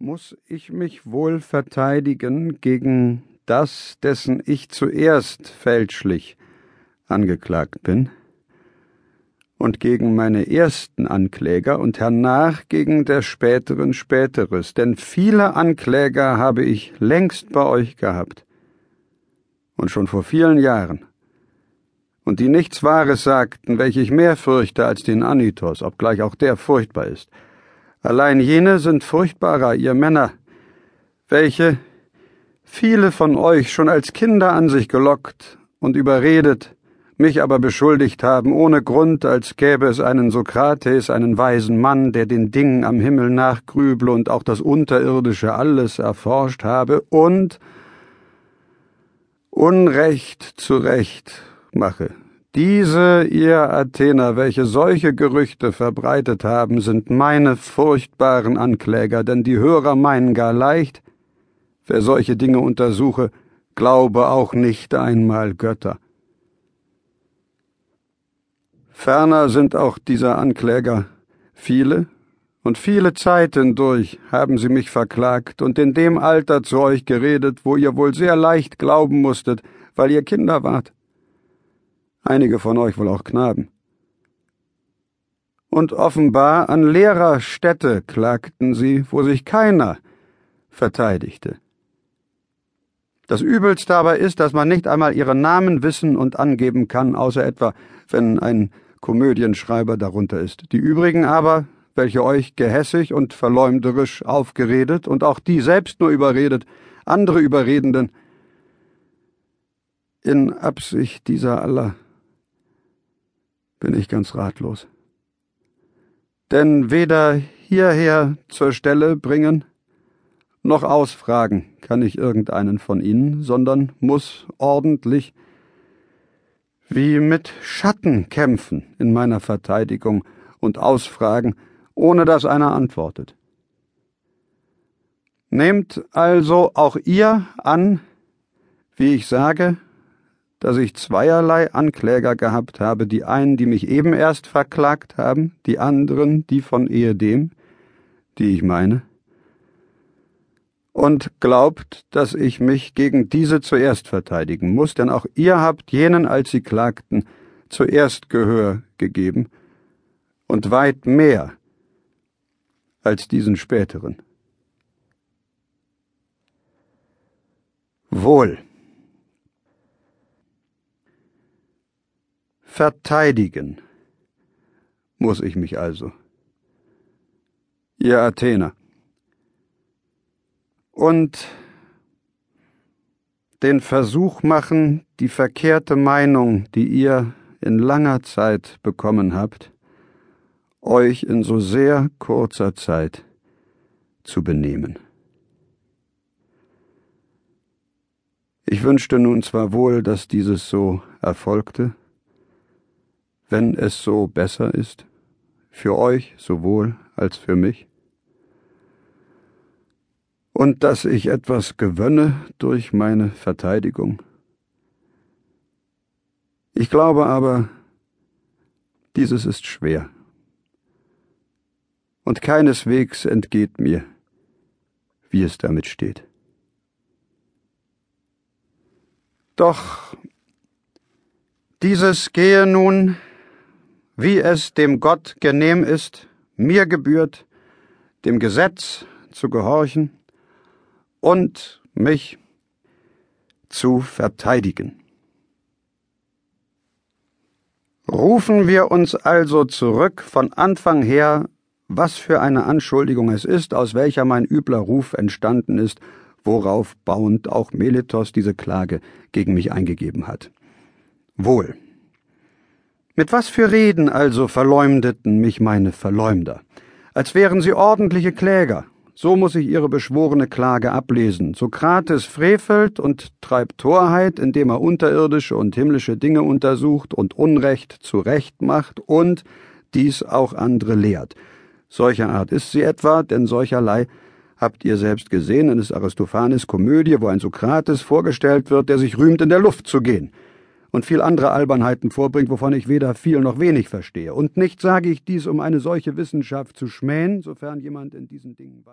Muss ich mich wohl verteidigen gegen das, dessen ich zuerst fälschlich angeklagt bin, und gegen meine ersten Ankläger und hernach gegen der späteren Späteres, denn viele Ankläger habe ich längst bei euch gehabt, und schon vor vielen Jahren, und die nichts Wahres sagten, welche ich mehr fürchte als den Anitos, obgleich auch der furchtbar ist, Allein jene sind furchtbarer, ihr Männer, welche viele von euch schon als Kinder an sich gelockt und überredet, mich aber beschuldigt haben, ohne Grund, als gäbe es einen Sokrates, einen weisen Mann, der den Dingen am Himmel nachgrüble und auch das Unterirdische alles erforscht habe und Unrecht zu Recht mache. Diese, ihr Athener, welche solche Gerüchte verbreitet haben, sind meine furchtbaren Ankläger, denn die Hörer meinen gar leicht, wer solche Dinge untersuche, glaube auch nicht einmal Götter. Ferner sind auch dieser Ankläger viele, und viele Zeiten durch haben sie mich verklagt und in dem Alter zu euch geredet, wo ihr wohl sehr leicht glauben musstet, weil ihr Kinder wart einige von euch wohl auch Knaben. Und offenbar an leerer Stätte klagten sie, wo sich keiner verteidigte. Das Übelste aber ist, dass man nicht einmal ihren Namen wissen und angeben kann, außer etwa, wenn ein Komödienschreiber darunter ist. Die übrigen aber, welche euch gehässig und verleumderisch aufgeredet und auch die selbst nur überredet, andere Überredenden, in Absicht dieser aller bin ich ganz ratlos. Denn weder hierher zur Stelle bringen, noch ausfragen kann ich irgendeinen von ihnen, sondern muss ordentlich wie mit Schatten kämpfen in meiner Verteidigung und ausfragen, ohne dass einer antwortet. Nehmt also auch ihr an, wie ich sage, dass ich zweierlei Ankläger gehabt habe, die einen, die mich eben erst verklagt haben, die anderen, die von ehedem, die ich meine, und glaubt, dass ich mich gegen diese zuerst verteidigen muss, denn auch ihr habt jenen, als sie klagten, zuerst Gehör gegeben, und weit mehr als diesen späteren. Wohl. Verteidigen muss ich mich also. Ihr Athener. Und den Versuch machen, die verkehrte Meinung, die ihr in langer Zeit bekommen habt, euch in so sehr kurzer Zeit zu benehmen. Ich wünschte nun zwar wohl, dass dieses so erfolgte, wenn es so besser ist, für euch sowohl als für mich? Und dass ich etwas gewönne durch meine Verteidigung? Ich glaube aber, dieses ist schwer. Und keineswegs entgeht mir, wie es damit steht. Doch dieses gehe nun wie es dem Gott genehm ist, mir gebührt, dem Gesetz zu gehorchen und mich zu verteidigen. Rufen wir uns also zurück von Anfang her, was für eine Anschuldigung es ist, aus welcher mein übler Ruf entstanden ist, worauf bauend auch Meletos diese Klage gegen mich eingegeben hat. Wohl. Mit was für Reden also verleumdeten mich meine Verleumder? Als wären sie ordentliche Kläger. So muss ich ihre beschworene Klage ablesen. Sokrates frevelt und treibt Torheit, indem er unterirdische und himmlische Dinge untersucht und Unrecht zu Recht macht und dies auch andere lehrt. Solcher Art ist sie etwa, denn solcherlei habt ihr selbst gesehen in des Aristophanes Komödie, wo ein Sokrates vorgestellt wird, der sich rühmt, in der Luft zu gehen und viel andere Albernheiten vorbringt, wovon ich weder viel noch wenig verstehe. Und nicht sage ich dies, um eine solche Wissenschaft zu schmähen, sofern jemand in diesen Dingen weiß.